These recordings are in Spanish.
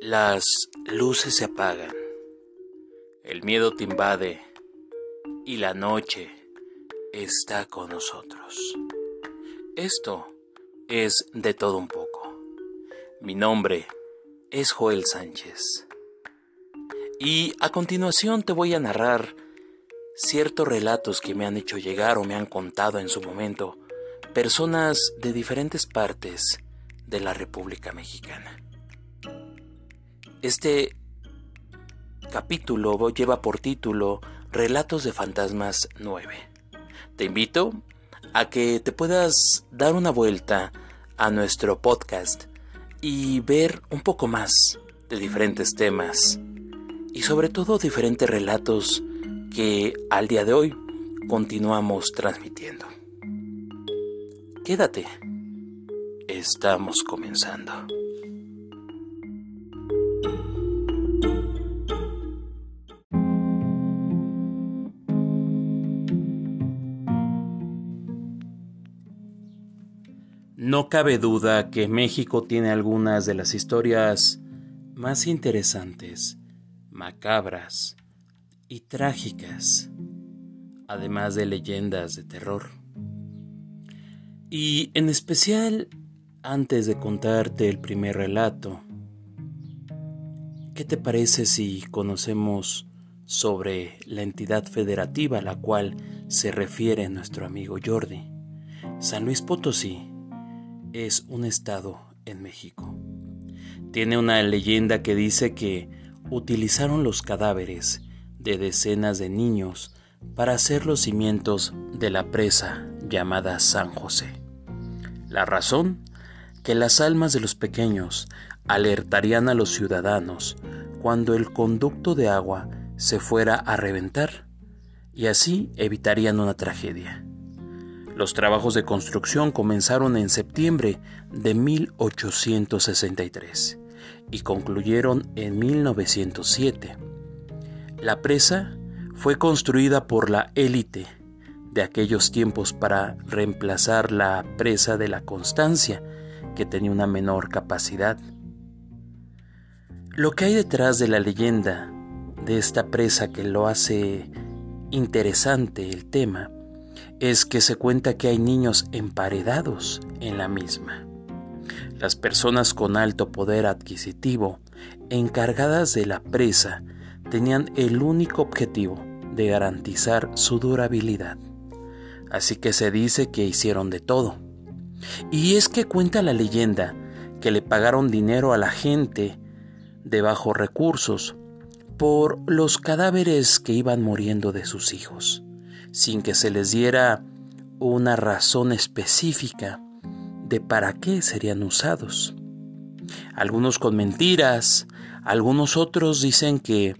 Las luces se apagan, el miedo te invade y la noche está con nosotros. Esto es de todo un poco. Mi nombre es Joel Sánchez. Y a continuación te voy a narrar ciertos relatos que me han hecho llegar o me han contado en su momento personas de diferentes partes de la República Mexicana. Este capítulo lleva por título Relatos de Fantasmas 9. Te invito a que te puedas dar una vuelta a nuestro podcast y ver un poco más de diferentes temas y sobre todo diferentes relatos que al día de hoy continuamos transmitiendo. Quédate. Estamos comenzando. No cabe duda que México tiene algunas de las historias más interesantes, macabras y trágicas, además de leyendas de terror. Y en especial, antes de contarte el primer relato, ¿qué te parece si conocemos sobre la entidad federativa a la cual se refiere nuestro amigo Jordi? San Luis Potosí es un estado en México. Tiene una leyenda que dice que utilizaron los cadáveres de decenas de niños para hacer los cimientos de la presa llamada San José. La razón, que las almas de los pequeños alertarían a los ciudadanos cuando el conducto de agua se fuera a reventar y así evitarían una tragedia. Los trabajos de construcción comenzaron en septiembre de 1863 y concluyeron en 1907. La presa fue construida por la élite de aquellos tiempos para reemplazar la presa de la Constancia, que tenía una menor capacidad. Lo que hay detrás de la leyenda de esta presa que lo hace interesante el tema es que se cuenta que hay niños emparedados en la misma. Las personas con alto poder adquisitivo, encargadas de la presa, tenían el único objetivo de garantizar su durabilidad. Así que se dice que hicieron de todo. Y es que cuenta la leyenda que le pagaron dinero a la gente de bajos recursos por los cadáveres que iban muriendo de sus hijos sin que se les diera una razón específica de para qué serían usados. Algunos con mentiras, algunos otros dicen que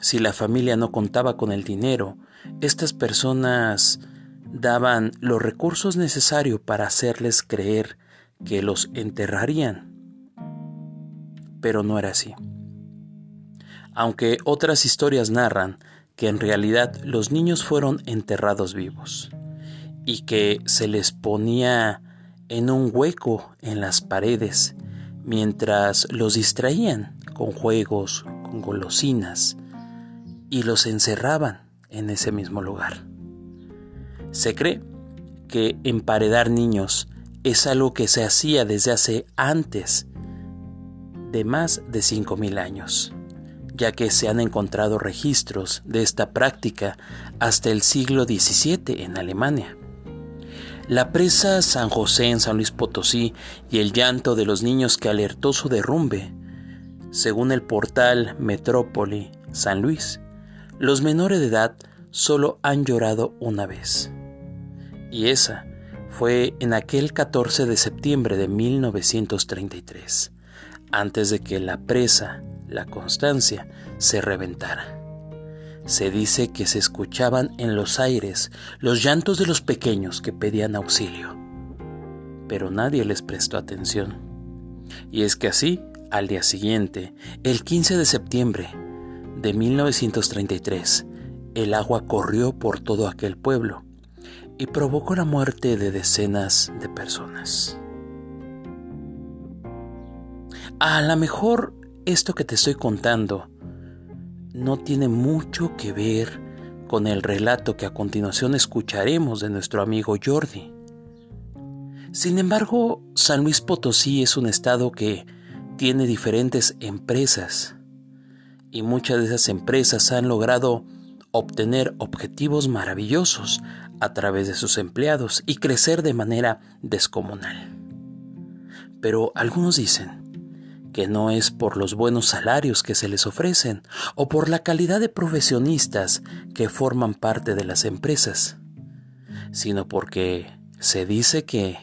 si la familia no contaba con el dinero, estas personas daban los recursos necesarios para hacerles creer que los enterrarían. Pero no era así. Aunque otras historias narran que en realidad los niños fueron enterrados vivos y que se les ponía en un hueco en las paredes mientras los distraían con juegos, con golosinas y los encerraban en ese mismo lugar. Se cree que emparedar niños es algo que se hacía desde hace antes de más de 5.000 años ya que se han encontrado registros de esta práctica hasta el siglo XVII en Alemania. La presa San José en San Luis Potosí y el llanto de los niños que alertó su derrumbe. Según el portal Metrópoli San Luis, los menores de edad solo han llorado una vez. Y esa fue en aquel 14 de septiembre de 1933, antes de que la presa la constancia, se reventara. Se dice que se escuchaban en los aires los llantos de los pequeños que pedían auxilio, pero nadie les prestó atención. Y es que así, al día siguiente, el 15 de septiembre de 1933, el agua corrió por todo aquel pueblo y provocó la muerte de decenas de personas. A lo mejor esto que te estoy contando no tiene mucho que ver con el relato que a continuación escucharemos de nuestro amigo Jordi. Sin embargo, San Luis Potosí es un estado que tiene diferentes empresas y muchas de esas empresas han logrado obtener objetivos maravillosos a través de sus empleados y crecer de manera descomunal. Pero algunos dicen que no es por los buenos salarios que se les ofrecen o por la calidad de profesionistas que forman parte de las empresas, sino porque se dice que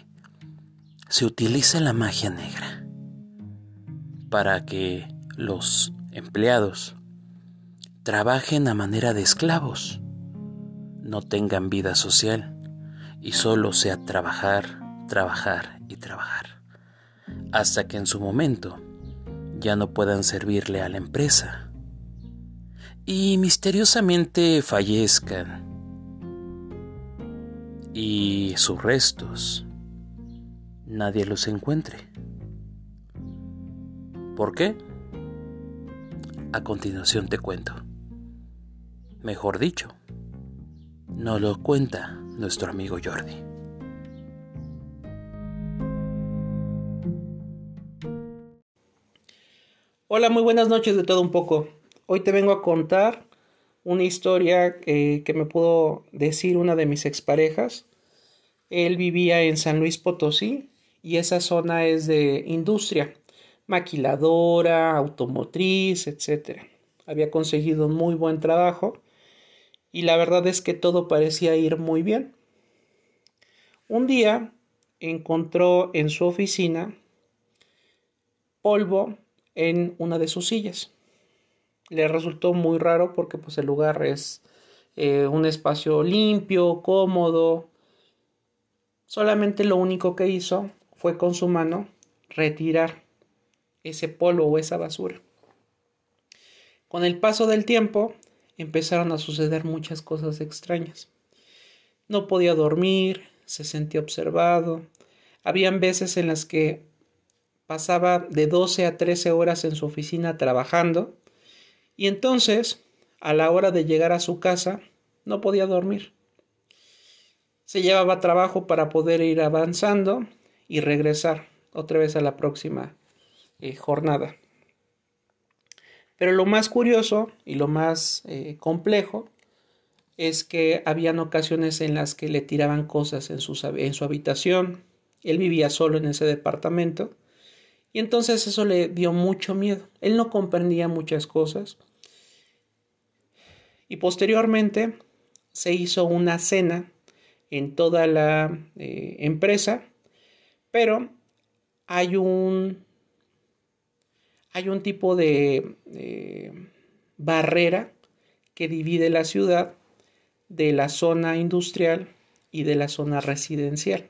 se utiliza la magia negra para que los empleados trabajen a manera de esclavos, no tengan vida social y solo sea trabajar, trabajar y trabajar, hasta que en su momento ya no puedan servirle a la empresa y misteriosamente fallezcan y sus restos nadie los encuentre. ¿Por qué? A continuación te cuento. Mejor dicho, nos lo cuenta nuestro amigo Jordi. Hola, muy buenas noches de todo un poco. Hoy te vengo a contar una historia que me pudo decir una de mis exparejas. Él vivía en San Luis Potosí y esa zona es de industria, maquiladora, automotriz, etc. Había conseguido muy buen trabajo y la verdad es que todo parecía ir muy bien. Un día encontró en su oficina polvo en una de sus sillas. Le resultó muy raro porque pues el lugar es eh, un espacio limpio, cómodo. Solamente lo único que hizo fue con su mano retirar ese polvo o esa basura. Con el paso del tiempo empezaron a suceder muchas cosas extrañas. No podía dormir, se sentía observado. Habían veces en las que pasaba de 12 a 13 horas en su oficina trabajando y entonces, a la hora de llegar a su casa, no podía dormir. Se llevaba trabajo para poder ir avanzando y regresar otra vez a la próxima eh, jornada. Pero lo más curioso y lo más eh, complejo es que habían ocasiones en las que le tiraban cosas en en su habitación. Él vivía solo en ese departamento y entonces eso le dio mucho miedo. Él no comprendía muchas cosas. Y posteriormente se hizo una cena en toda la eh, empresa, pero hay un hay un tipo de barrera que divide la ciudad de la zona industrial y de la zona residencial.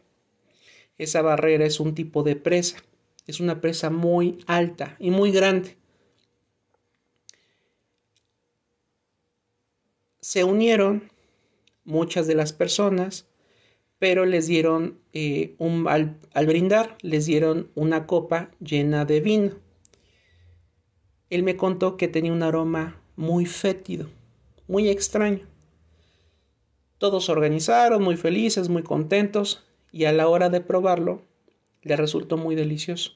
Esa barrera es un tipo de presa, es una presa muy alta y muy grande. Se unieron muchas de las personas, pero les dieron eh, un, al brindar, les dieron una copa llena de vino él me contó que tenía un aroma muy fétido, muy extraño. Todos se organizaron, muy felices, muy contentos, y a la hora de probarlo, le resultó muy delicioso.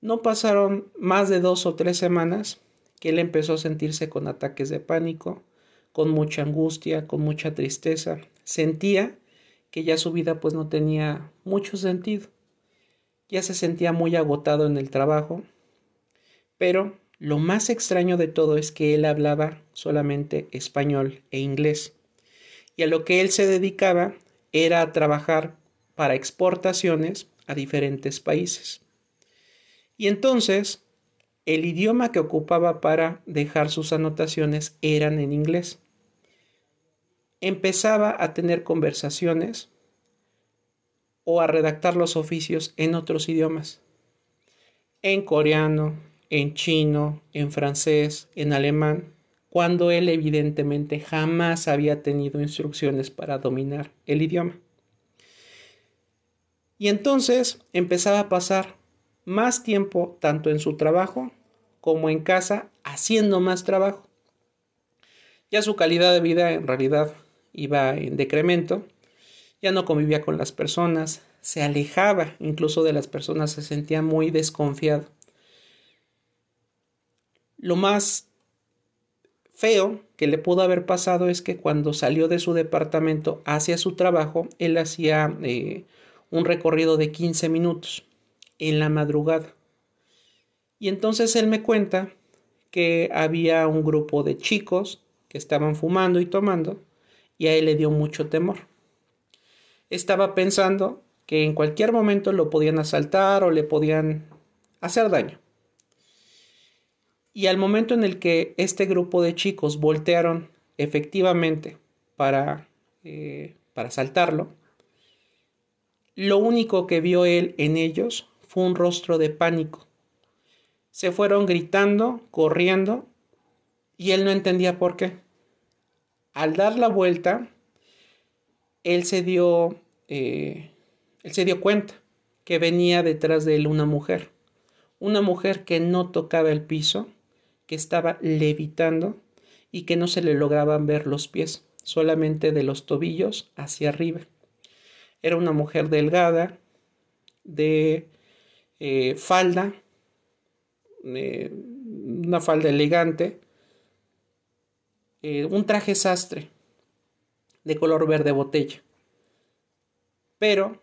No pasaron más de dos o tres semanas que él empezó a sentirse con ataques de pánico, con mucha angustia, con mucha tristeza. Sentía que ya su vida pues no tenía mucho sentido ya se sentía muy agotado en el trabajo, pero lo más extraño de todo es que él hablaba solamente español e inglés, y a lo que él se dedicaba era a trabajar para exportaciones a diferentes países. Y entonces, el idioma que ocupaba para dejar sus anotaciones eran en inglés. Empezaba a tener conversaciones o a redactar los oficios en otros idiomas. En coreano, en chino, en francés, en alemán, cuando él evidentemente jamás había tenido instrucciones para dominar el idioma. Y entonces empezaba a pasar más tiempo tanto en su trabajo como en casa haciendo más trabajo. Ya su calidad de vida en realidad iba en decremento, ya no convivía con las personas, se alejaba incluso de las personas, se sentía muy desconfiado. Lo más feo que le pudo haber pasado es que cuando salió de su departamento hacia su trabajo, él hacía eh, un recorrido de 15 minutos en la madrugada. Y entonces él me cuenta que había un grupo de chicos que estaban fumando y tomando y a él le dio mucho temor. Estaba pensando que en cualquier momento lo podían asaltar o le podían hacer daño. Y al momento en el que este grupo de chicos voltearon efectivamente para, eh, para asaltarlo, lo único que vio él en ellos fue un rostro de pánico. Se fueron gritando, corriendo, y él no entendía por qué. Al dar la vuelta, él se dio, eh, él se dio cuenta que venía detrás de él una mujer, una mujer que no tocaba el piso, que estaba levitando y que no se le lograban ver los pies, solamente de los tobillos hacia arriba. Era una mujer delgada, de eh, falda, eh, una falda elegante, eh, un traje sastre de color verde botella. Pero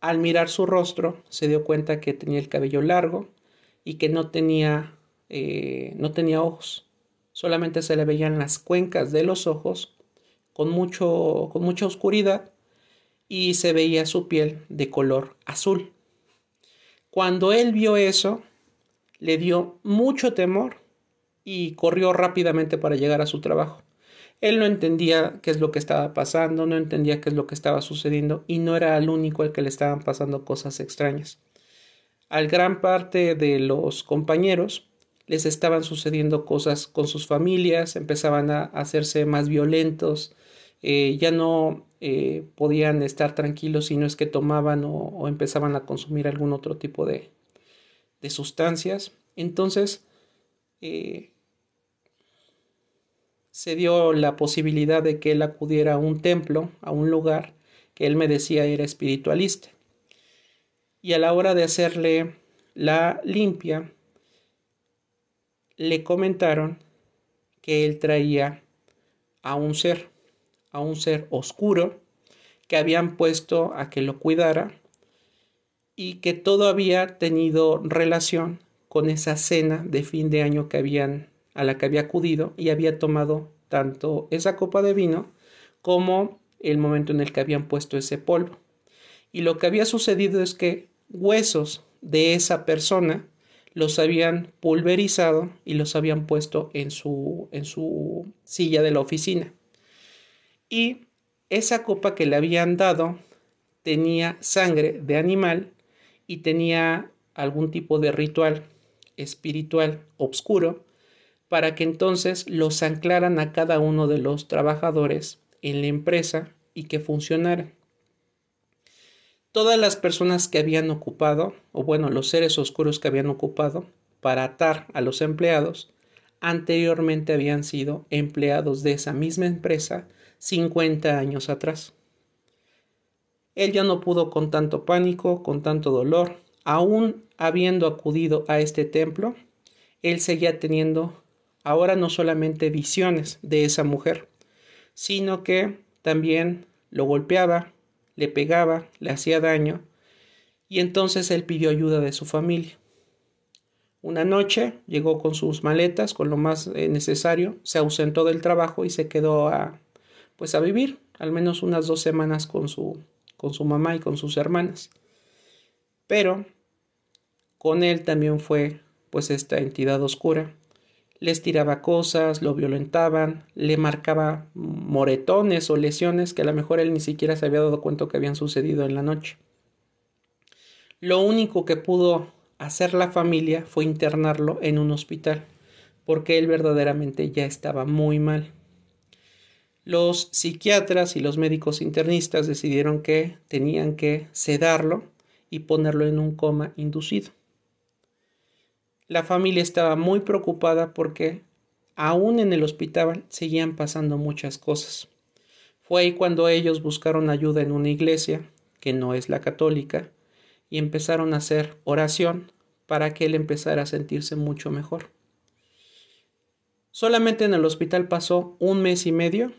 al mirar su rostro se dio cuenta que tenía el cabello largo y que no tenía, no tenía ojos. Solamente se le veían las cuencas de los ojos con, mucho, con mucha oscuridad y se veía su piel de color azul. Cuando él vio eso, le dio mucho temor y corrió rápidamente para llegar a su trabajo. Él no entendía qué es lo que estaba pasando, no entendía qué es lo que estaba sucediendo y no era el único al que le estaban pasando cosas extrañas. Al gran parte de los compañeros les estaban sucediendo cosas con sus familias, empezaban a hacerse más violentos, eh, ya no eh, podían estar tranquilos si no es que tomaban o, empezaban a consumir algún otro tipo de, de sustancias. Entonces, eh, se dio la posibilidad de que él acudiera a un templo, a un lugar que él me decía era espiritualista. Y a la hora de hacerle la limpia, le comentaron que él traía a un ser a un ser oscuro que habían puesto a que lo cuidara y que todo había tenido relación con esa cena de fin de año que habían a la que había acudido y había tomado tanto esa copa de vino como el momento en el que habían puesto ese polvo. Y lo que había sucedido es que huesos de esa persona los habían pulverizado y los habían puesto en su, en su silla de la oficina y esa copa que le habían dado tenía sangre de animal y tenía algún tipo de ritual espiritual obscuro para que entonces los anclaran a cada uno de los trabajadores en la empresa y que funcionaran. Todas las personas que habían ocupado, o bueno, los seres oscuros que habían ocupado para atar a los empleados, anteriormente habían sido empleados de esa misma empresa 50 años atrás. Él ya no pudo con tanto pánico, con tanto dolor, aún habiendo acudido a este templo, él seguía teniendo ahora no solamente visiones de esa mujer, sino que también lo golpeaba, le pegaba, le hacía daño, y entonces él pidió ayuda de su familia. Una noche llegó con sus maletas, con lo más eh, necesario, se ausentó del trabajo y se quedó a pues a vivir al menos unas dos semanas con su, con su mamá y con sus hermanas. Pero con él también fue pues esta entidad oscura. Les tiraba cosas, lo violentaban, le marcaba moretones o lesiones que a lo mejor él ni siquiera se había dado cuenta que habían sucedido en la noche. Lo único que pudo hacer la familia fue internarlo en un hospital, porque él verdaderamente ya estaba muy mal. Los psiquiatras y los médicos internistas decidieron que tenían que sedarlo y ponerlo en un coma inducido. La familia estaba muy preocupada porque aún en el hospital seguían pasando muchas cosas. Fue ahí cuando ellos buscaron ayuda en una iglesia, que no es la católica, y empezaron a hacer oración para que él empezara a sentirse mucho mejor. Solamente en el hospital pasó un mes y medio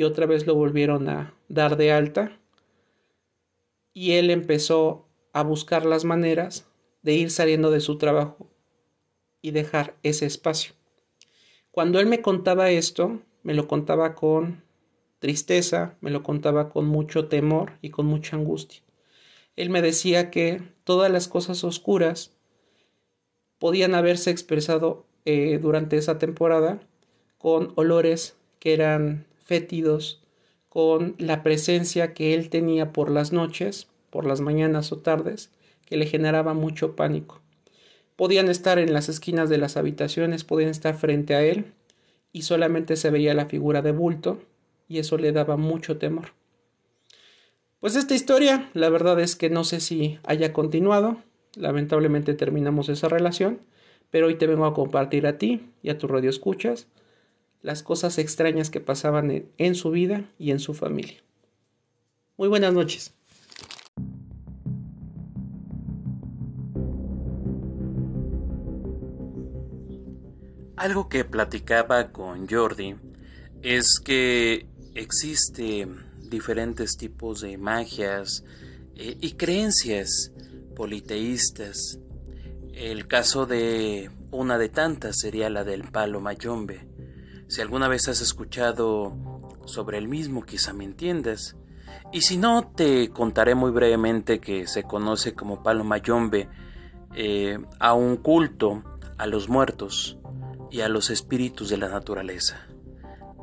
y otra vez lo volvieron a dar de alta y él empezó a buscar las maneras de ir saliendo de su trabajo y dejar ese espacio. Cuando él me contaba esto, me lo contaba con tristeza, me lo contaba con mucho temor y con mucha angustia. Él me decía que todas las cosas oscuras podían haberse expresado eh, durante esa temporada con olores que eran fétidos, con la presencia que él tenía por las noches, por las mañanas o tardes, que le generaba mucho pánico. Podían estar en las esquinas de las habitaciones, podían estar frente a él, y solamente se veía la figura de bulto, y eso le daba mucho temor. Pues esta historia, la verdad es que no sé si haya continuado, lamentablemente terminamos esa relación, pero hoy te vengo a compartir a ti y a tu radio escuchas las cosas extrañas que pasaban en, su vida y en su familia. Muy buenas noches. Algo que platicaba con Jordi es que existe diferentes tipos de magias eh, y creencias politeístas. El caso de una de tantas sería la del palo mayombe. Si alguna vez has escuchado sobre el mismo, quizá me entiendas. Y si no, te contaré muy brevemente que se conoce como palo mayombe eh, a un culto a los muertos y a los espíritus de la naturaleza.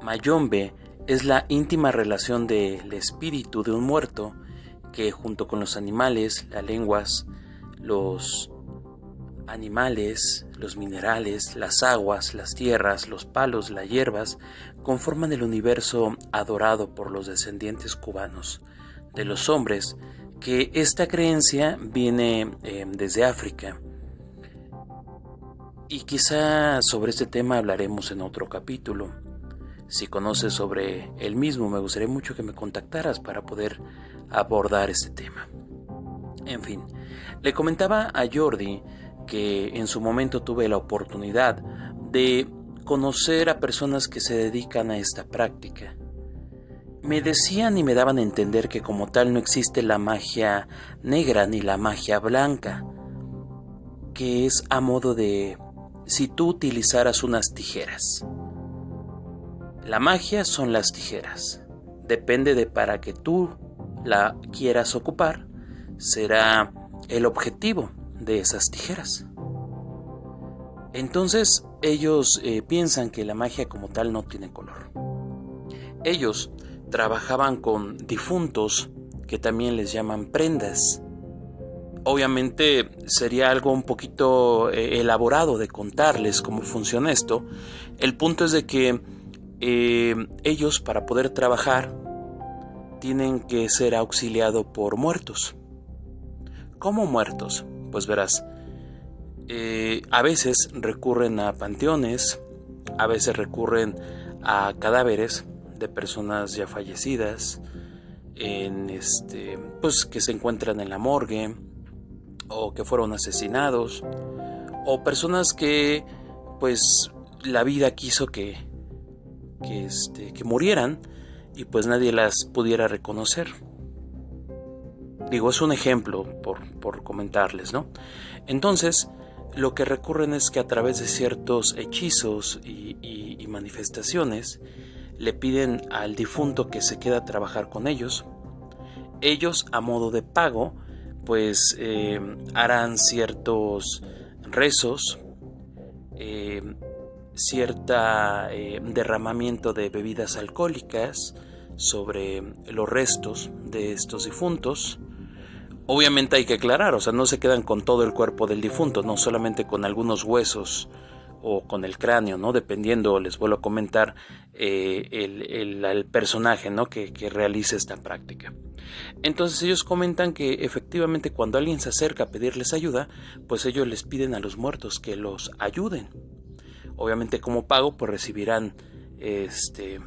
Mayombe es la íntima relación del espíritu de un muerto que junto con los animales, las lenguas, los animales, los minerales, las aguas, las tierras, los palos, las hierbas, conforman el universo adorado por los descendientes cubanos de los hombres, que esta creencia viene eh, desde África. Y quizá sobre este tema hablaremos en otro capítulo. Si conoces sobre el mismo, me gustaría mucho que me contactaras para poder abordar este tema. En fin, le comentaba a Jordi que en su momento tuve la oportunidad de conocer a personas que se dedican a esta práctica. Me decían y me daban a entender que como tal no existe la magia negra ni la magia blanca, que es a modo de si tú utilizaras unas tijeras. La magia son las tijeras. Depende de para que tú la quieras ocupar, será el objetivo de esas tijeras. Entonces ellos eh, piensan que la magia como tal no tiene color. Ellos trabajaban con difuntos que también les llaman prendas obviamente sería algo un poquito eh, elaborado de contarles cómo funciona esto. El punto es de que eh, ellos para poder trabajar tienen que ser auxiliados por muertos. ¿Cómo muertos? Pues verás, eh, a veces recurren a panteones, a veces recurren a cadáveres de personas ya fallecidas, en este, pues que se encuentran en la morgue, o que fueron asesinados o personas que pues la vida quiso que que, este, que murieran y pues nadie las pudiera reconocer. Digo, es un ejemplo por, por comentarles, ¿no? Entonces, lo que recurren es que a través de ciertos hechizos y, manifestaciones le piden al difunto que se quede a trabajar con ellos. Ellos, a modo de pago, pues eh, harán ciertos rezos, eh, cierta eh, derramamiento de bebidas alcohólicas sobre los restos de estos difuntos. Obviamente hay que aclarar, o sea, no se quedan con todo el cuerpo del difunto, no solamente con algunos huesos o con el cráneo, ¿no? Dependiendo, les vuelvo a comentar, eh, el, personaje, ¿no? Que, que realice esta práctica. Entonces ellos comentan que efectivamente cuando alguien se acerca a pedirles ayuda, pues ellos les piden a los muertos que los ayuden. Obviamente como pago, pues recibirán, este,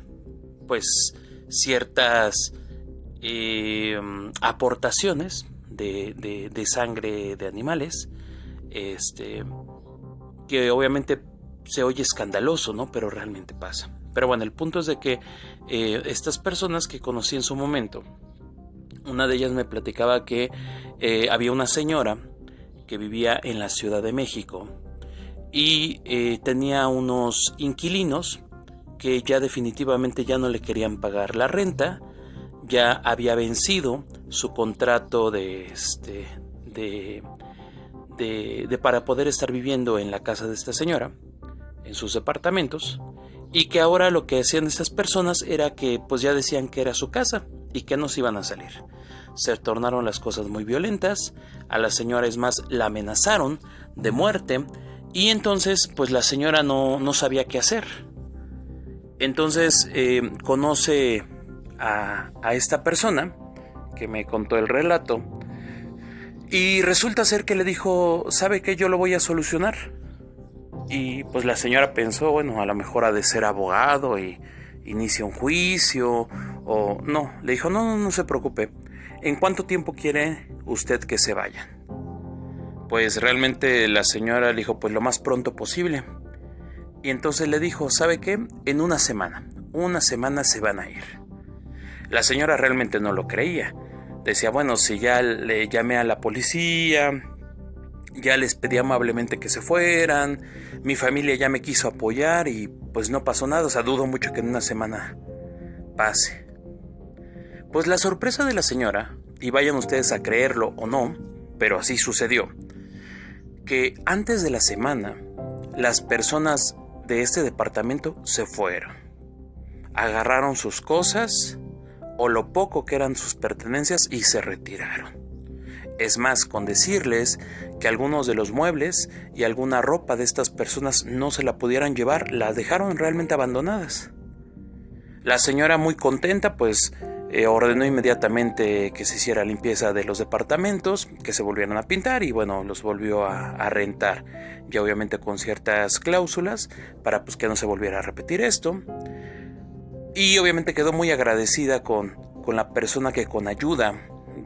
pues ciertas eh, aportaciones de, sangre de animales, este, que obviamente se oye escandaloso, ¿no? Pero realmente pasa. Pero bueno, el punto es de que eh, estas personas que conocí en su momento, una de ellas me platicaba que eh, había una señora que vivía en la Ciudad de México y tenía unos inquilinos que ya definitivamente ya no le querían pagar la renta ya había vencido su contrato de este de, de, para poder estar viviendo en la casa de esta señora en sus departamentos y que ahora lo que hacían estas personas era que pues ya decían que era su casa y que no se iban a salir. Se tornaron las cosas muy violentas, a la señora es más la amenazaron de muerte y entonces pues la señora no, no sabía qué hacer. Entonces eh, conoce a, esta persona que me contó el relato y resulta ser que le dijo, ¿sabe que yo lo voy a solucionar? Y pues la señora pensó, bueno, a lo mejor ha de ser abogado y inicia un juicio o no, le dijo, no, no, no se preocupe, ¿en cuánto tiempo quiere usted que se vayan? Pues realmente la señora le dijo, pues lo más pronto posible. Y entonces le dijo, ¿sabe qué? En una semana, una semana se van a ir. La señora realmente no lo creía. Decía, bueno, si ya le llamé a la policía, ya les pedí amablemente que se fueran, mi familia ya me quiso apoyar y pues no pasó nada, o sea, dudo mucho que en una semana pase. Pues la sorpresa de la señora, y vayan ustedes a creerlo o no, pero así sucedió, que antes de la semana las personas de este departamento se fueron. Agarraron sus cosas, o lo poco que eran sus pertenencias y se retiraron. Es más, con decirles que algunos de los muebles y alguna ropa de estas personas no se la pudieran llevar, la dejaron realmente abandonadas. La señora muy contenta pues eh, ordenó inmediatamente que se hiciera limpieza de los departamentos, que se volvieran a pintar y bueno, los volvió a, a, rentar, ya obviamente con ciertas cláusulas para pues que no se volviera a repetir esto. Y obviamente quedó muy agradecida con, con la persona que con ayuda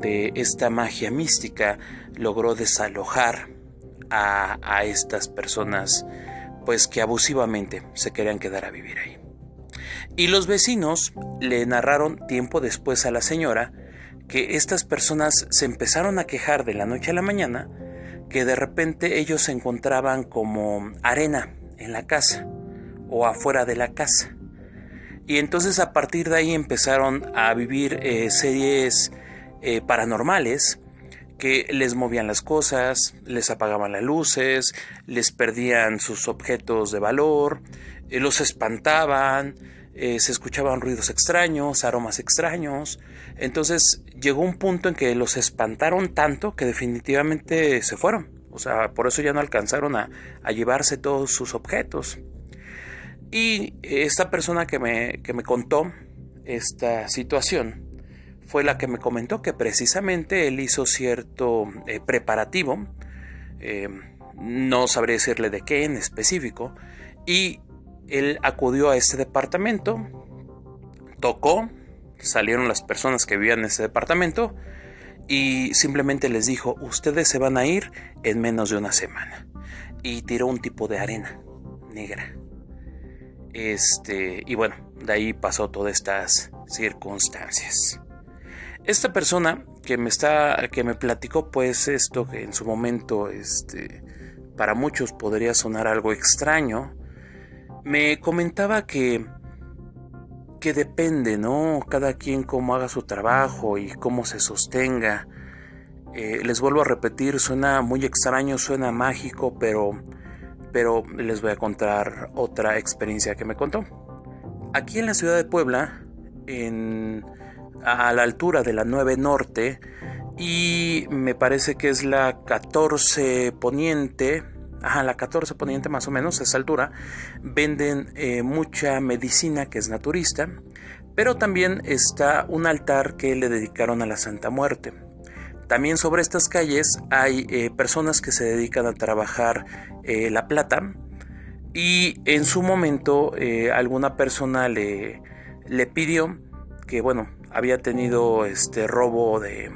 de esta magia mística logró desalojar a, a estas personas pues que abusivamente se querían quedar a vivir ahí. Y los vecinos le narraron tiempo después a la señora que estas personas se empezaron a quejar de la noche a la mañana que de repente ellos se encontraban como arena en la casa o afuera de la casa y entonces a partir de ahí empezaron a vivir eh, series eh, paranormales que les movían las cosas, les apagaban las luces, les perdían sus objetos de valor, eh, los espantaban, se escuchaban ruidos extraños, aromas extraños. Entonces llegó un punto en que los espantaron tanto que definitivamente se fueron. O sea, por eso ya no alcanzaron a llevarse todos sus objetos. Y esta persona que me, que me contó esta situación fue la que me comentó que precisamente él hizo cierto eh, preparativo, eh, no sabré decirle de qué en específico, y él acudió a este departamento, tocó, salieron las personas que vivían en ese departamento y simplemente les dijo, ustedes se van a ir en menos de una semana. Y tiró un tipo de arena negra este, y bueno, de ahí pasó todas estas circunstancias. Esta persona que me está que me platicó pues esto que en su momento este para muchos podría sonar algo extraño, me comentaba que que depende, ¿no? Cada quien cómo haga su trabajo y cómo se sostenga. Eh, les vuelvo a repetir, suena muy extraño, suena mágico, pero pero les voy a contar otra experiencia que me contó. Aquí en la ciudad de Puebla, en, a la altura de la 9 Norte, y me parece que es la 14 Poniente, ajá, la 14 Poniente más o menos, a esa altura, venden eh, mucha medicina que es naturista, pero también está un altar que le dedicaron a la Santa Muerte. También sobre estas calles hay eh, personas que se dedican a trabajar eh, la plata y en su momento alguna persona le, le pidió que, bueno, había tenido este robo de,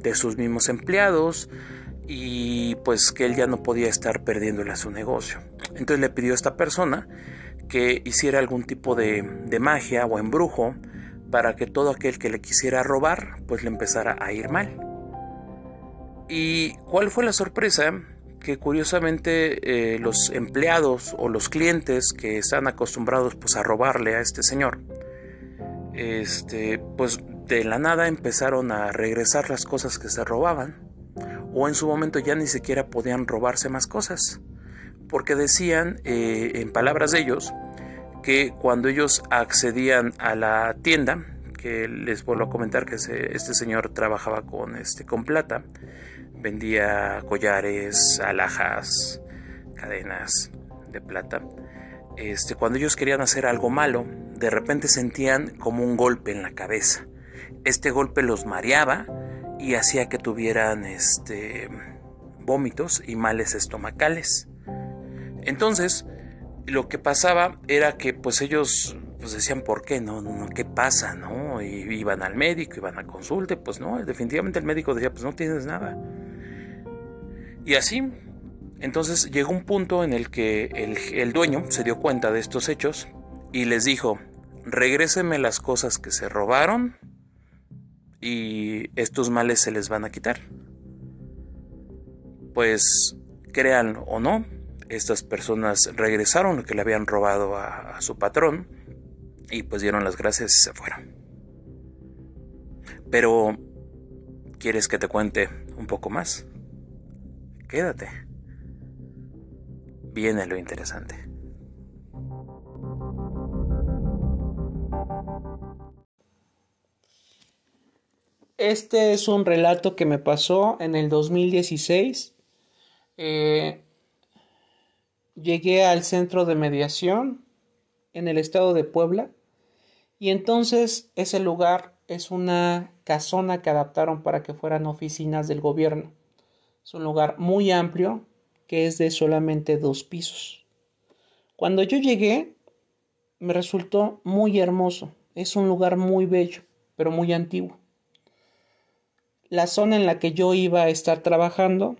de sus mismos empleados, y pues que él ya no podía estar perdiéndole a su negocio. Entonces le pidió a esta persona que hiciera algún tipo de, magia o embrujo para que todo aquel que le quisiera robar pues le empezara a ir mal. ¿Y cuál fue la sorpresa? Que curiosamente eh, los empleados o los clientes que están acostumbrados pues a robarle a este señor, este, pues de la nada empezaron a regresar las cosas que se robaban o en su momento ya ni siquiera podían robarse más cosas, porque decían, eh, en palabras de ellos, que cuando ellos accedían a la tienda, que les vuelvo a comentar que este señor trabajaba con, este, con plata, vendía collares, alhajas, cadenas de plata. Este, cuando ellos querían hacer algo malo, de repente sentían como un golpe en la cabeza. Este golpe los mareaba y hacía que tuvieran este, vómitos y males estomacales. Entonces, lo que pasaba era que pues ellos pues decían, ¿por qué? No, no, ¿qué pasa? ¿No? Y iban al médico, iban a consulte, pues no, definitivamente el médico decía, pues no tienes nada. Y así, entonces llegó un punto en el que el, dueño se dio cuenta de estos hechos y les dijo, regréseme las cosas que se robaron y estos males se les van a quitar. Pues crean o no, estas personas regresaron lo que le habían robado a, su patrón y pues dieron las gracias y se fueron. Pero, ¿quieres que te cuente un poco más? Quédate. Viene lo interesante. Este es un relato que me pasó en el 2016. Eh, llegué al centro de mediación en el estado de Puebla y entonces ese lugar es una casona que adaptaron para que fueran oficinas del gobierno. Es un lugar muy amplio que es de solamente dos pisos. Cuando yo llegué me resultó muy hermoso. Es un lugar muy bello, pero muy antiguo. La zona en la que yo iba a estar trabajando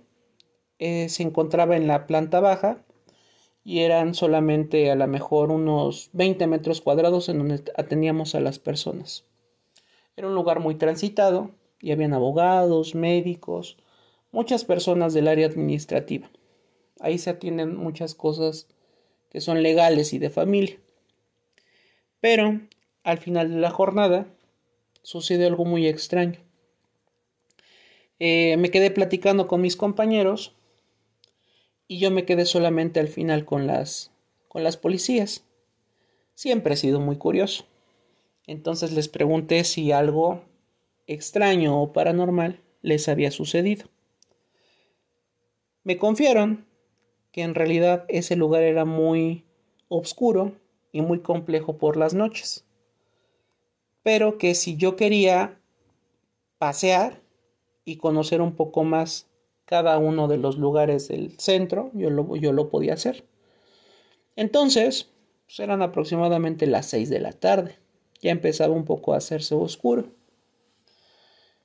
eh, se encontraba en la planta baja y eran solamente a lo mejor unos 20 metros cuadrados en donde atendíamos a las personas. Era un lugar muy transitado y habían abogados, médicos, muchas personas del área administrativa. Ahí se atienden muchas cosas que son legales y de familia. Pero al final de la jornada sucedió algo muy extraño. Eh, me quedé platicando con mis compañeros y yo me quedé solamente al final con las, con las policías. Siempre he sido muy curioso. Entonces les pregunté si algo extraño o paranormal les había sucedido. Me confiaron que en realidad ese lugar era muy oscuro y muy complejo por las noches, pero que si yo quería pasear, y conocer un poco más cada uno de los lugares del centro, yo lo, podía hacer. Entonces, pues, eran aproximadamente las 6 de la tarde. Ya empezaba un poco a hacerse oscuro.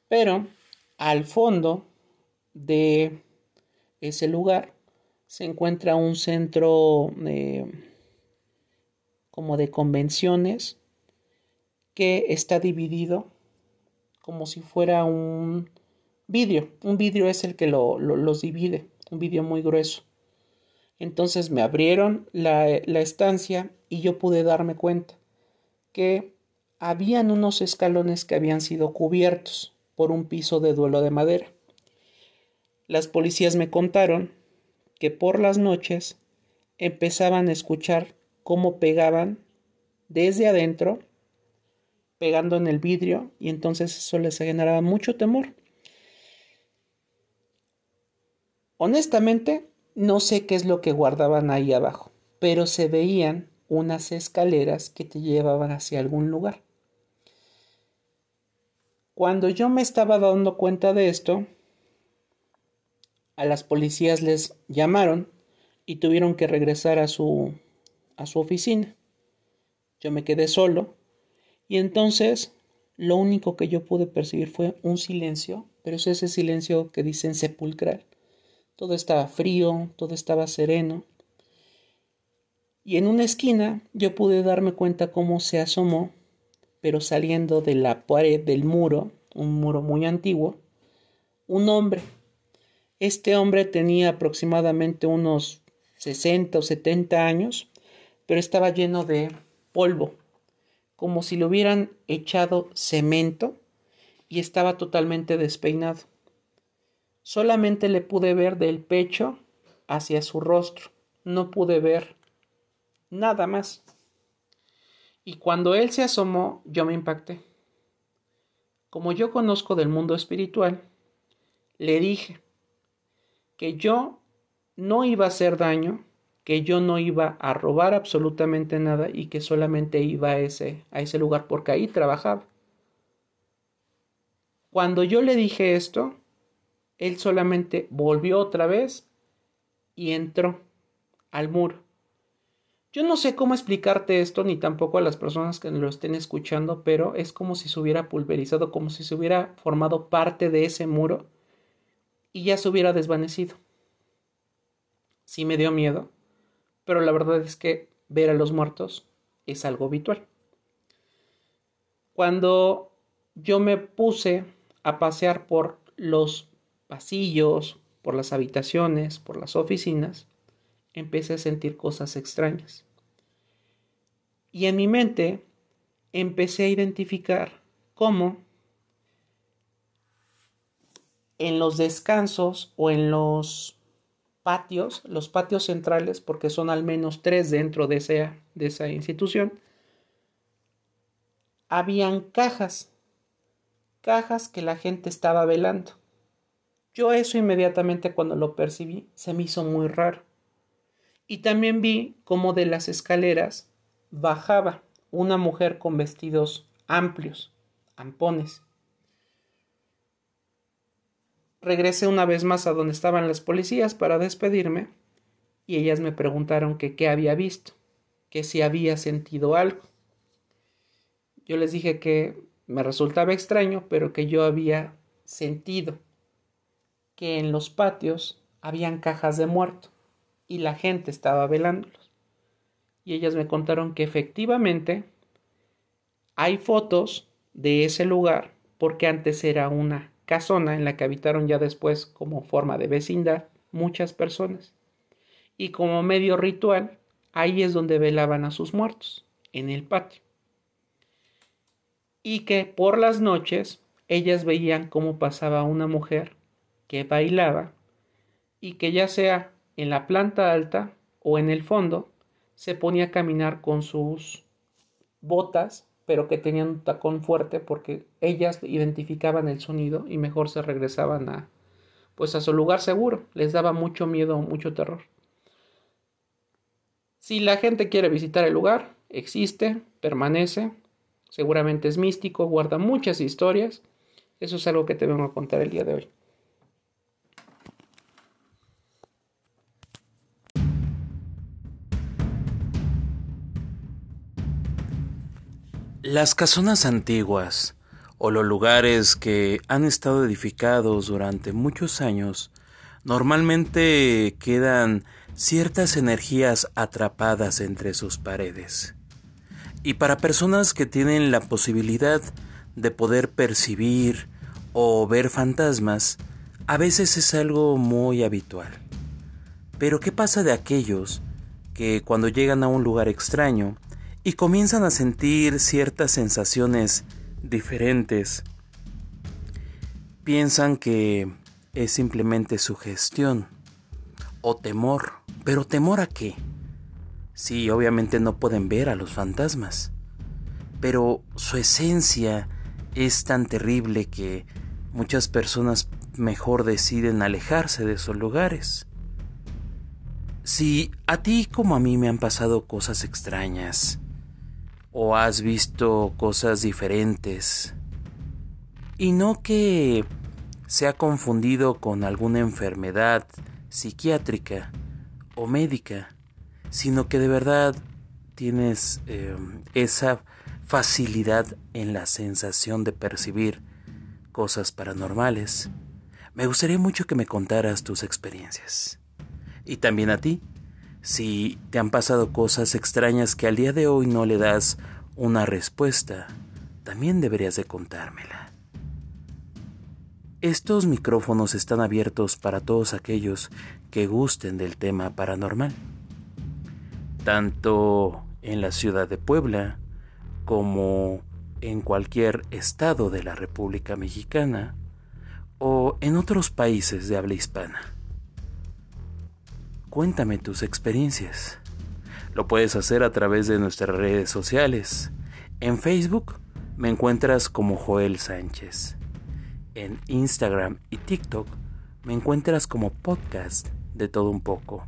Pero al fondo de ese lugar se encuentra un centro como de convenciones que está dividido como si fuera un vidrio. Un vidrio es el que lo, los divide, un vidrio muy grueso. Entonces me abrieron la, la estancia y yo pude darme cuenta que habían unos escalones que habían sido cubiertos por un piso de duelo de madera. Las policías me contaron que por las noches empezaban a escuchar cómo pegaban desde adentro, pegando en el vidrio, y entonces eso les generaba mucho temor. Honestamente, No sé qué es lo que guardaban ahí abajo, pero se veían unas escaleras que te llevaban hacia algún lugar. Cuando yo me estaba dando cuenta de esto, a las policías les llamaron y tuvieron que regresar a su a su oficina. Yo me quedé solo y entonces lo único que yo pude percibir fue un silencio, pero es ese silencio que dicen sepulcral. Todo estaba frío, todo estaba sereno. Y en una esquina yo pude darme cuenta cómo se asomó, pero saliendo de la pared del muro, un muro muy antiguo, un hombre. Este hombre tenía aproximadamente unos 60 o 70 años, pero estaba lleno de polvo, como si le hubieran echado cemento y estaba totalmente despeinado. Solamente le pude ver del pecho hacia su rostro, no pude ver nada más. Y cuando él se asomó, yo me impacté. Como yo conozco del mundo espiritual, le dije que yo no iba a hacer daño, que yo no iba a robar absolutamente nada y que solamente iba a ese, a ese lugar porque ahí trabajaba. Cuando yo le dije esto, él solamente volvió otra vez y entró al muro. Yo no sé cómo explicarte esto ni tampoco a las personas que lo estén escuchando, pero es como si se hubiera pulverizado, como si se hubiera formado parte de ese muro y ya se hubiera desvanecido. Sí me dio miedo, pero la verdad es que ver a los muertos es algo habitual. Cuando yo me puse a pasear por los pasillos, por las habitaciones, por las oficinas, empecé a sentir cosas extrañas. Y en mi mente empecé a identificar cómo en los descansos o en los patios, los patios centrales, porque son al menos tres dentro de esa, de esa institución, habían cajas, cajas que la gente estaba velando. Yo eso inmediatamente cuando lo percibí se me hizo muy raro. Y también vi como de las escaleras bajaba una mujer con vestidos amplios, ampones, Regresé una vez más a donde estaban las policías para despedirme y ellas me preguntaron que qué había visto, que si había sentido algo. Yo les dije que me resultaba extraño, pero que yo había sentido que en los patios habían cajas de muerto y la gente estaba velándolos. Y ellas me contaron que efectivamente hay fotos de ese lugar porque antes era una casona en la que habitaron ya después como forma de vecindad muchas personas. Y como medio ritual, ahí es donde velaban a sus muertos, en el patio. Y que por las noches ellas veían cómo pasaba una mujer que bailaba y que ya sea en la planta alta o en el fondo se ponía a caminar con sus botas pero que tenían un tacón fuerte porque ellas identificaban el sonido y mejor se regresaban a pues a su lugar seguro. Les daba mucho miedo, mucho terror. Si la gente quiere visitar el lugar, existe, permanece, seguramente es místico, guarda muchas historias. Eso es algo que te vengo a contar el día de hoy. Las casonas antiguas o los lugares que han estado edificados durante muchos años normalmente quedan ciertas energías atrapadas entre sus paredes. Y para personas que tienen la posibilidad de poder percibir o ver fantasmas, a veces es algo muy habitual. Pero ¿qué pasa de aquellos que cuando llegan a un lugar extraño y comienzan a sentir ciertas sensaciones diferentes. Piensan que es simplemente sugestión o temor. ¿Pero temor a qué? Sí, obviamente no pueden ver a los fantasmas, pero su esencia es tan terrible que muchas personas mejor deciden alejarse de esos lugares. Si a ti como a mí me han pasado cosas extrañas, o has visto cosas diferentes, y no que se ha confundido con alguna enfermedad psiquiátrica o médica, sino que de verdad tienes eh, esa facilidad en la sensación de percibir cosas paranormales. Me gustaría mucho que me contaras tus experiencias. Y también a ti, si te han pasado cosas extrañas que al día de hoy no le das una respuesta, también deberías de contármela. Estos micrófonos están abiertos para todos aquellos que gusten del tema paranormal, tanto en la ciudad de Puebla como en cualquier estado de la República Mexicana o en otros países de habla hispana. Cuéntame tus experiencias. Lo puedes hacer a través de nuestras redes sociales. En Facebook me encuentras como Joel Sánchez. En Instagram y TikTok me encuentras como podcast de todo un poco.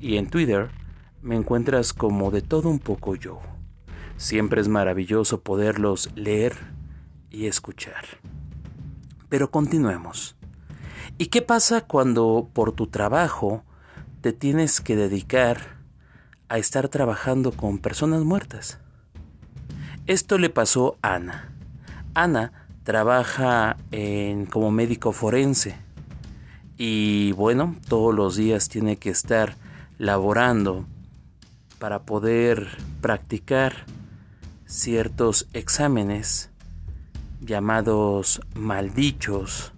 Y en Twitter me encuentras como de todo un poco yo. Siempre es maravilloso poderlos leer y escuchar. Pero continuemos. ¿Y qué pasa cuando por tu trabajo tienes que dedicar a estar trabajando con personas muertas? Esto le pasó a Ana. Ana trabaja como médico forense y bueno, todos los días tiene que estar laborando para poder practicar ciertos exámenes llamados maldichos.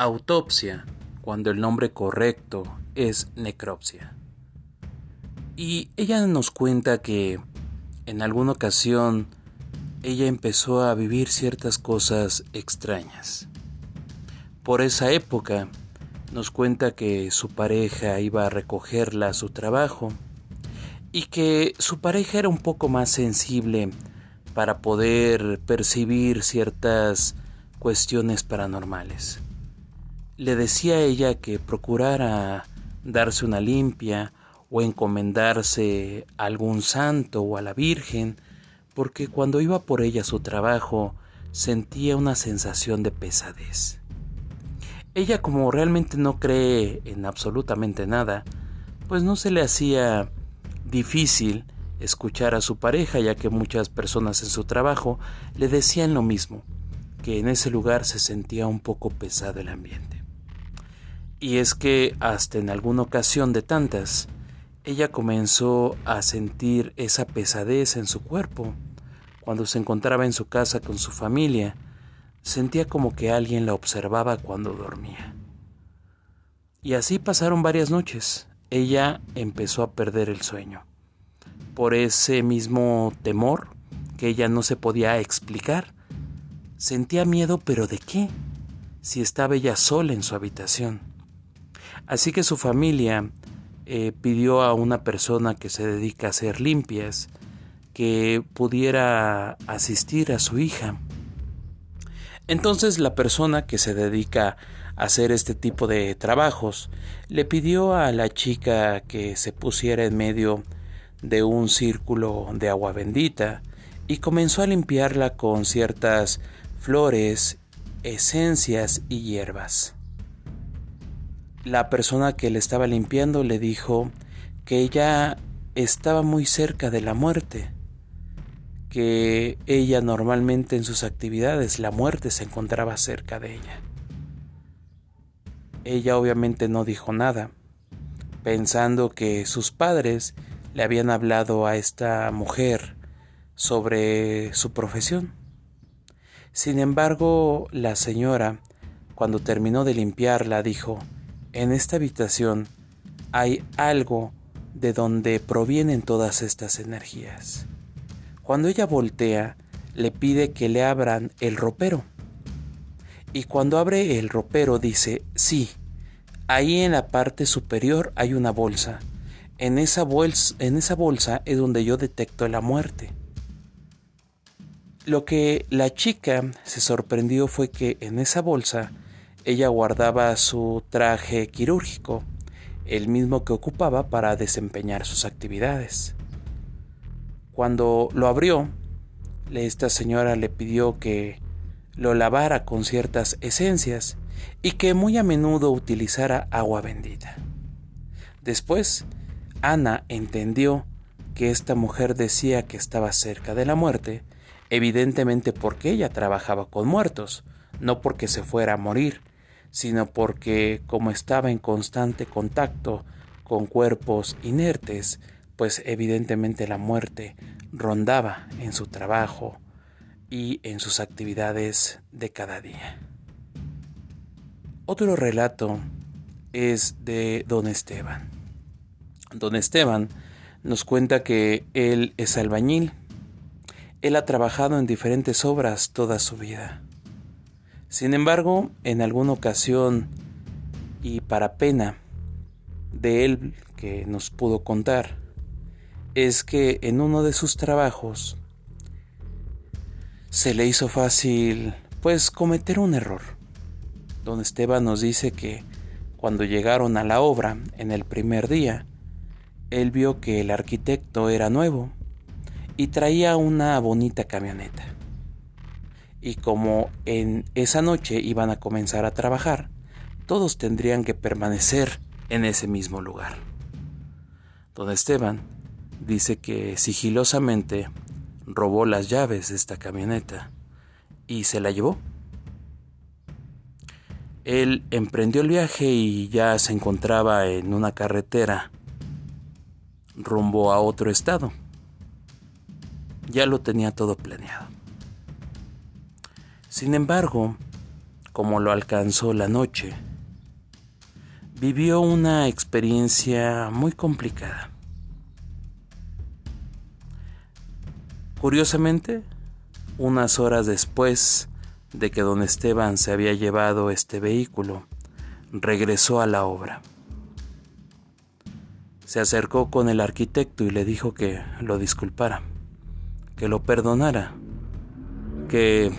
Autopsia, cuando el nombre correcto es necropsia. Y ella nos cuenta que en alguna ocasión ella empezó a vivir ciertas cosas extrañas. Por esa época nos cuenta que su pareja iba a recogerla a su trabajo y que su pareja era un poco más sensible para poder percibir ciertas cuestiones paranormales. Le decía a ella que procurara darse una limpia o encomendarse a algún santo o a la Virgen, porque cuando iba por ella a su trabajo sentía una sensación de pesadez. Ella como realmente no cree en absolutamente nada, pues no se le hacía difícil escuchar a su pareja, ya que muchas personas en su trabajo le decían lo mismo, que en ese lugar se sentía un poco pesado el ambiente. Y es que hasta en alguna ocasión de tantas, ella comenzó a sentir esa pesadez en su cuerpo. Cuando se encontraba en su casa con su familia, sentía como que alguien la observaba cuando dormía. Y así pasaron varias noches. Ella empezó a perder el sueño. Por ese mismo temor que ella no se podía explicar. Sentía miedo, pero ¿de qué? Si estaba ella sola en su habitación. Así que su familia eh, pidió a una persona que se dedica a hacer limpias que pudiera asistir a su hija. Entonces la persona que se dedica a hacer este tipo de trabajos le pidió a la chica que se pusiera en medio de un círculo de agua bendita y comenzó a limpiarla con ciertas flores, esencias y hierbas la persona que le estaba limpiando le dijo que ella estaba muy cerca de la muerte, que ella normalmente en sus actividades la muerte se encontraba cerca de ella. Ella obviamente no dijo nada, pensando que sus padres le habían hablado a esta mujer sobre su profesión. Sin embargo, la señora, cuando terminó de limpiarla, dijo, en esta habitación hay algo de donde provienen todas estas energías. Cuando ella voltea, le pide que le abran el ropero. Y cuando abre el ropero dice, sí, ahí en la parte superior hay una bolsa. En esa, bolsa, en esa bolsa es donde yo detecto la muerte. Lo que la chica se sorprendió fue que en esa bolsa ella guardaba su traje quirúrgico, el mismo que ocupaba para desempeñar sus actividades. Cuando lo abrió, esta señora le pidió que lo lavara con ciertas esencias y que muy a menudo utilizara agua bendita. Después, Ana entendió que esta mujer decía que estaba cerca de la muerte, evidentemente porque ella trabajaba con muertos, no porque se fuera a morir, sino porque como estaba en constante contacto con cuerpos inertes, pues evidentemente la muerte rondaba en su trabajo y en sus actividades de cada día. Otro relato es de don Esteban. Don Esteban nos cuenta que él es albañil. Él ha trabajado en diferentes obras toda su vida. Sin embargo, en alguna ocasión, y para pena de él que nos pudo contar, es que en uno de sus trabajos se le hizo fácil pues cometer un error. Don Esteban nos dice que cuando llegaron a la obra en el primer día, él vio que el arquitecto era nuevo y traía una bonita camioneta y como en esa noche iban a comenzar a trabajar, todos tendrían que permanecer en ese mismo lugar. Don Esteban dice que sigilosamente robó las llaves de esta camioneta y se la llevó. Él emprendió el viaje y ya se encontraba en una carretera rumbo a otro estado. Ya lo tenía todo planeado. Sin embargo, como lo alcanzó la noche, vivió una experiencia muy complicada. Curiosamente, unas horas después de que don Esteban se había llevado este vehículo, regresó a la obra. Se acercó con el arquitecto y le dijo que lo disculpara, que lo perdonara, que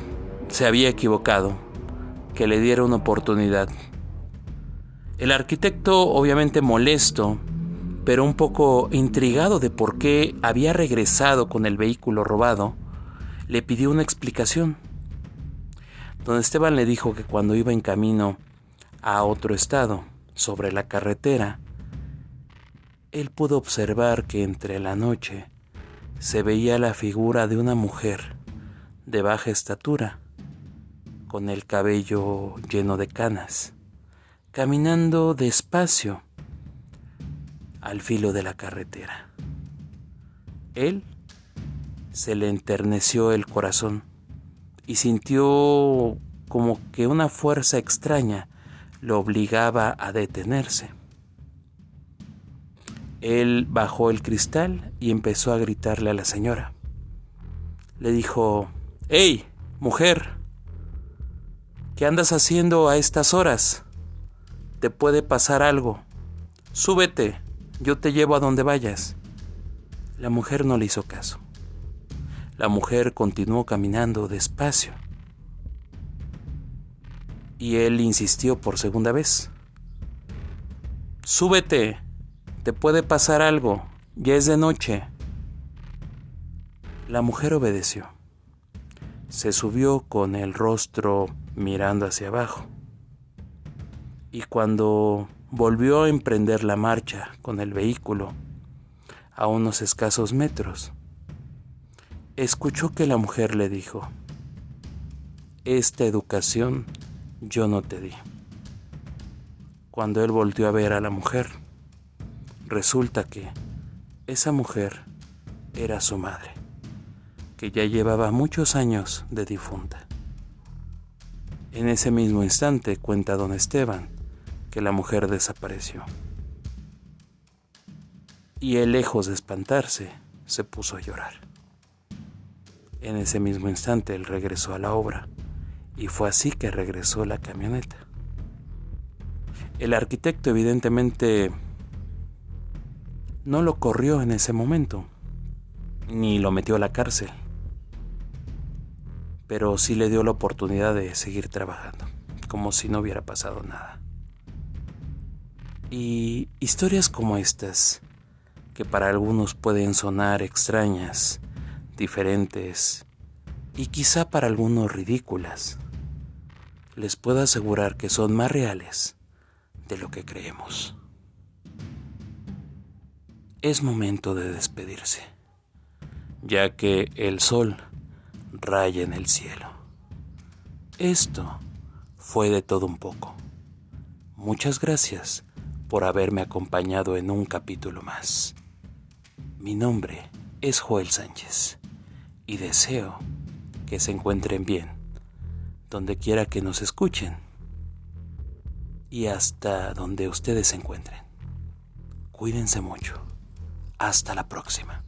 se había equivocado, que le diera una oportunidad. El arquitecto, obviamente molesto, pero un poco intrigado de por qué había regresado con el vehículo robado, le pidió una explicación. Don Esteban le dijo que cuando iba en camino a otro estado, sobre la carretera, él pudo observar que entre la noche se veía la figura de una mujer de baja estatura, con el cabello lleno de canas, caminando despacio al filo de la carretera. Él se le enterneció el corazón y sintió como que una fuerza extraña lo obligaba a detenerse. Él bajó el cristal y empezó a gritarle a la señora. Le dijo, ¡Hey, mujer! ¿Qué andas haciendo a estas horas? Te puede pasar algo. Súbete, yo te llevo a donde vayas. La mujer no le hizo caso. La mujer continuó caminando despacio. Y él insistió por segunda vez. Súbete, te puede pasar algo, ya es de noche. La mujer obedeció. Se subió con el rostro mirando hacia abajo. Y cuando volvió a emprender la marcha con el vehículo a unos escasos metros, escuchó que la mujer le dijo, esta educación yo no te di. Cuando él volvió a ver a la mujer, resulta que esa mujer era su madre, que ya llevaba muchos años de difunta. En ese mismo instante cuenta don Esteban que la mujer desapareció. Y él, lejos de espantarse, se puso a llorar. En ese mismo instante él regresó a la obra y fue así que regresó la camioneta. El arquitecto evidentemente no lo corrió en ese momento, ni lo metió a la cárcel. Pero sí le dio la oportunidad de seguir trabajando, como si no hubiera pasado nada. Y historias como estas, que para algunos pueden sonar extrañas, diferentes y quizá para algunos ridículas, les puedo asegurar que son más reales de lo que creemos. Es momento de despedirse, ya que el sol raya en el cielo. Esto fue de todo un poco. Muchas gracias por haberme acompañado en un capítulo más. Mi nombre es Joel Sánchez y deseo que se encuentren bien, donde quiera que nos escuchen y hasta donde ustedes se encuentren. Cuídense mucho. Hasta la próxima.